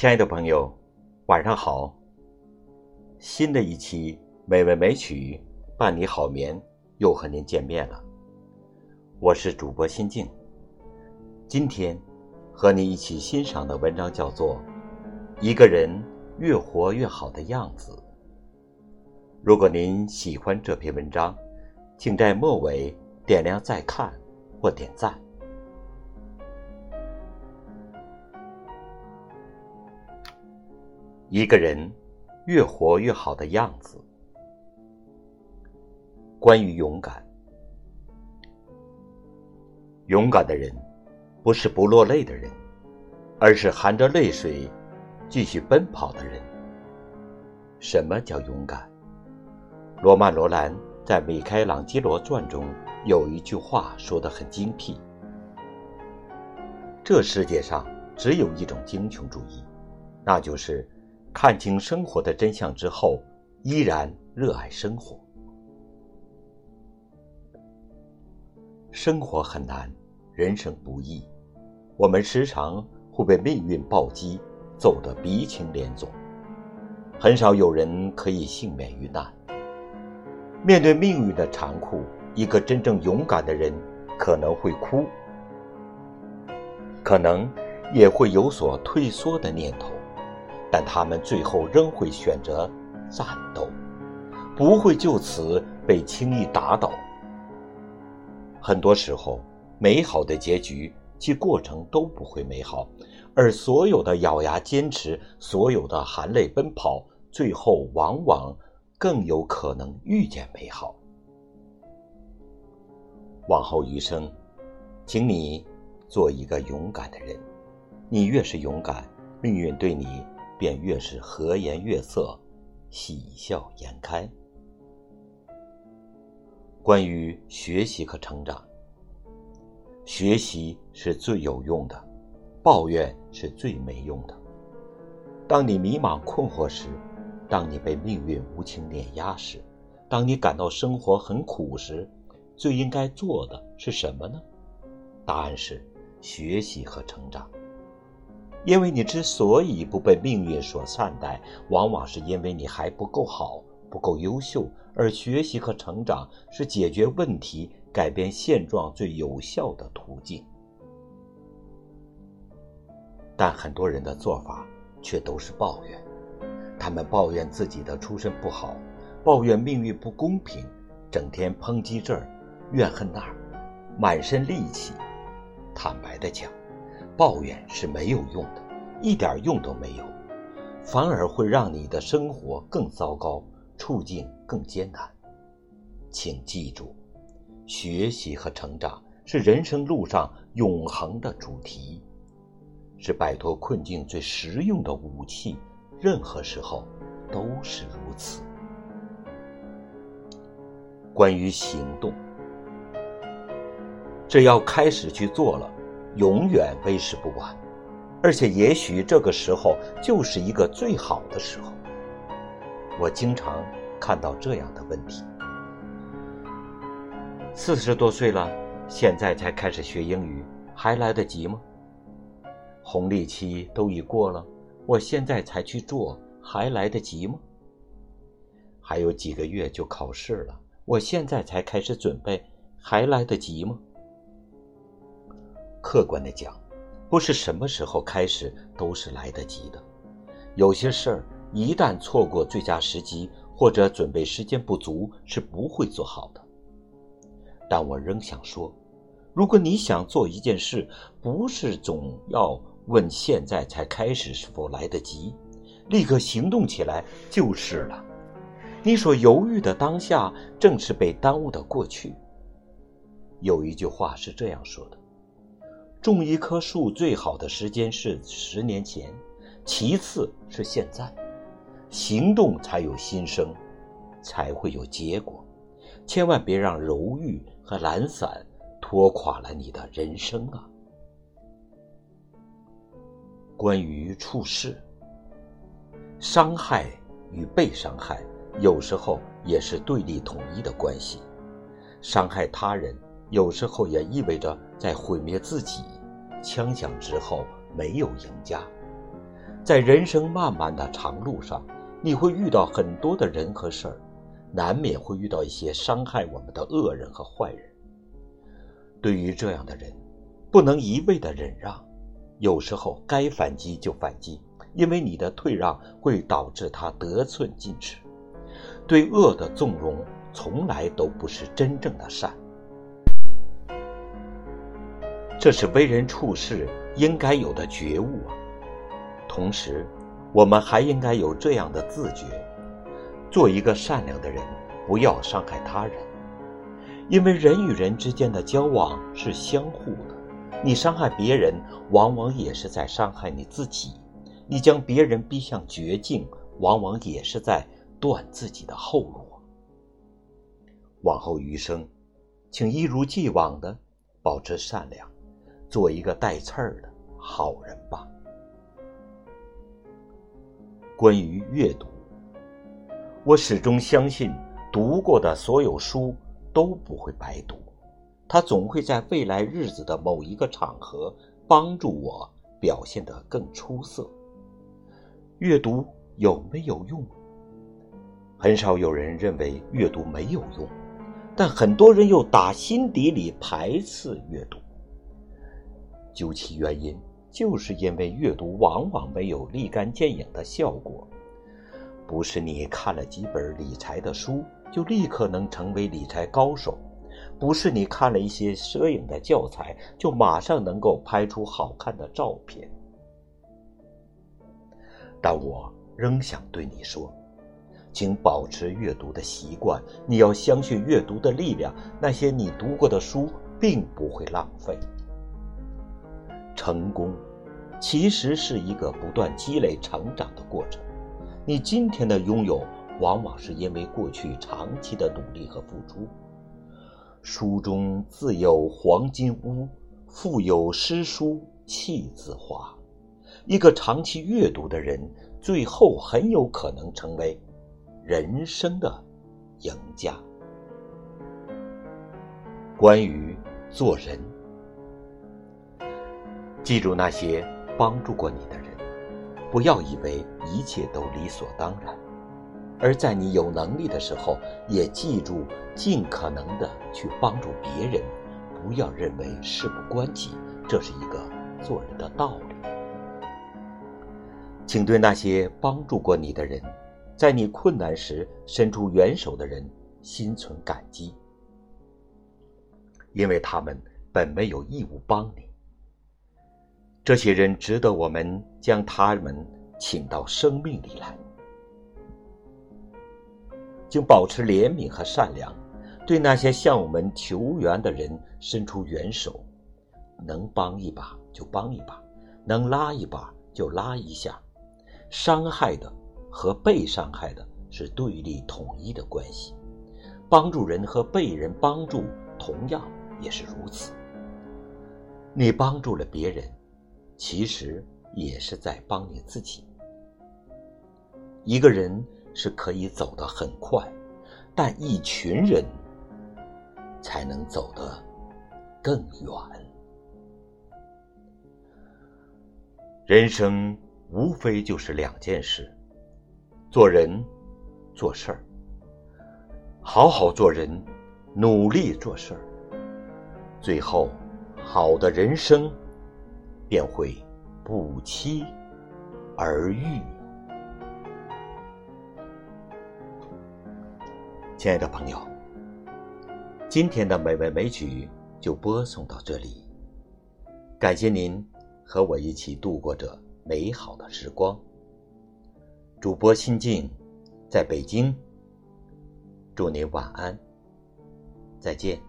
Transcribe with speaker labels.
Speaker 1: 亲爱的朋友，晚上好。新的一期美味美曲伴你好眠又和您见面了，我是主播心静。今天和你一起欣赏的文章叫做《一个人越活越好的样子》。如果您喜欢这篇文章，请在末尾点亮再看或点赞。一个人越活越好的样子。关于勇敢，勇敢的人不是不落泪的人，而是含着泪水继续奔跑的人。什么叫勇敢？罗曼·罗兰在《米开朗基罗传》中有一句话说得很精辟：这世界上只有一种英雄主义，那就是。看清生活的真相之后，依然热爱生活。生活很难，人生不易，我们时常会被命运暴击，走得鼻青脸肿。很少有人可以幸免于难。面对命运的残酷，一个真正勇敢的人可能会哭，可能也会有所退缩的念头。但他们最后仍会选择战斗，不会就此被轻易打倒。很多时候，美好的结局其过程都不会美好，而所有的咬牙坚持，所有的含泪奔跑，最后往往更有可能遇见美好。往后余生，请你做一个勇敢的人。你越是勇敢，命运对你。便越是和颜悦色，喜笑颜开。关于学习和成长，学习是最有用的，抱怨是最没用的。当你迷茫困惑时，当你被命运无情碾压时，当你感到生活很苦时，最应该做的是什么呢？答案是学习和成长。因为你之所以不被命运所善待，往往是因为你还不够好、不够优秀，而学习和成长是解决问题、改变现状最有效的途径。但很多人的做法却都是抱怨，他们抱怨自己的出身不好，抱怨命运不公平，整天抨击这儿，怨恨那儿，满身戾气。坦白的讲。抱怨是没有用的，一点用都没有，反而会让你的生活更糟糕，处境更艰难。请记住，学习和成长是人生路上永恒的主题，是摆脱困境最实用的武器。任何时候都是如此。关于行动，只要开始去做了。永远为时不晚，而且也许这个时候就是一个最好的时候。我经常看到这样的问题：四十多岁了，现在才开始学英语，还来得及吗？红利期都已过了，我现在才去做，还来得及吗？还有几个月就考试了，我现在才开始准备，还来得及吗？客观的讲，不是什么时候开始都是来得及的。有些事儿一旦错过最佳时机，或者准备时间不足，是不会做好的。但我仍想说，如果你想做一件事，不是总要问现在才开始是否来得及，立刻行动起来就是了。你所犹豫的当下，正是被耽误的过去。有一句话是这样说的。种一棵树最好的时间是十年前，其次是现在。行动才有新生，才会有结果。千万别让犹豫和懒散拖垮了你的人生啊！关于处事，伤害与被伤害有时候也是对立统一的关系。伤害他人。有时候也意味着在毁灭自己。枪响之后没有赢家，在人生漫漫的长路上，你会遇到很多的人和事儿，难免会遇到一些伤害我们的恶人和坏人。对于这样的人，不能一味的忍让，有时候该反击就反击，因为你的退让会导致他得寸进尺。对恶的纵容，从来都不是真正的善。这是为人处事应该有的觉悟啊！同时，我们还应该有这样的自觉：做一个善良的人，不要伤害他人。因为人与人之间的交往是相互的，你伤害别人，往往也是在伤害你自己；你将别人逼向绝境，往往也是在断自己的后路。往后余生，请一如既往的保持善良。做一个带刺儿的好人吧。关于阅读，我始终相信，读过的所有书都不会白读，它总会在未来日子的某一个场合帮助我表现得更出色。阅读有没有用？很少有人认为阅读没有用，但很多人又打心底里排斥阅读。究其原因，就是因为阅读往往没有立竿见影的效果。不是你看了几本理财的书就立刻能成为理财高手，不是你看了一些摄影的教材就马上能够拍出好看的照片。但我仍想对你说，请保持阅读的习惯。你要相信阅读的力量，那些你读过的书并不会浪费。成功，其实是一个不断积累、成长的过程。你今天的拥有，往往是因为过去长期的努力和付出。书中自有黄金屋，腹有诗书气自华。一个长期阅读的人，最后很有可能成为人生的赢家。关于做人。记住那些帮助过你的人，不要以为一切都理所当然，而在你有能力的时候，也记住尽可能的去帮助别人，不要认为事不关己，这是一个做人的道理。请对那些帮助过你的人，在你困难时伸出援手的人心存感激，因为他们本没有义务帮你。这些人值得我们将他们请到生命里来，请保持怜悯和善良，对那些向我们求援的人伸出援手，能帮一把就帮一把，能拉一把就拉一下。伤害的和被伤害的是对立统一的关系，帮助人和被人帮助同样也是如此。你帮助了别人。其实也是在帮你自己。一个人是可以走得很快，但一群人才能走得更远。人生无非就是两件事：做人、做事儿。好好做人，努力做事儿，最后好的人生。便会不期而遇。亲爱的朋友，今天的美味美曲就播送到这里，感谢您和我一起度过这美好的时光。主播心静在北京，祝您晚安，再见。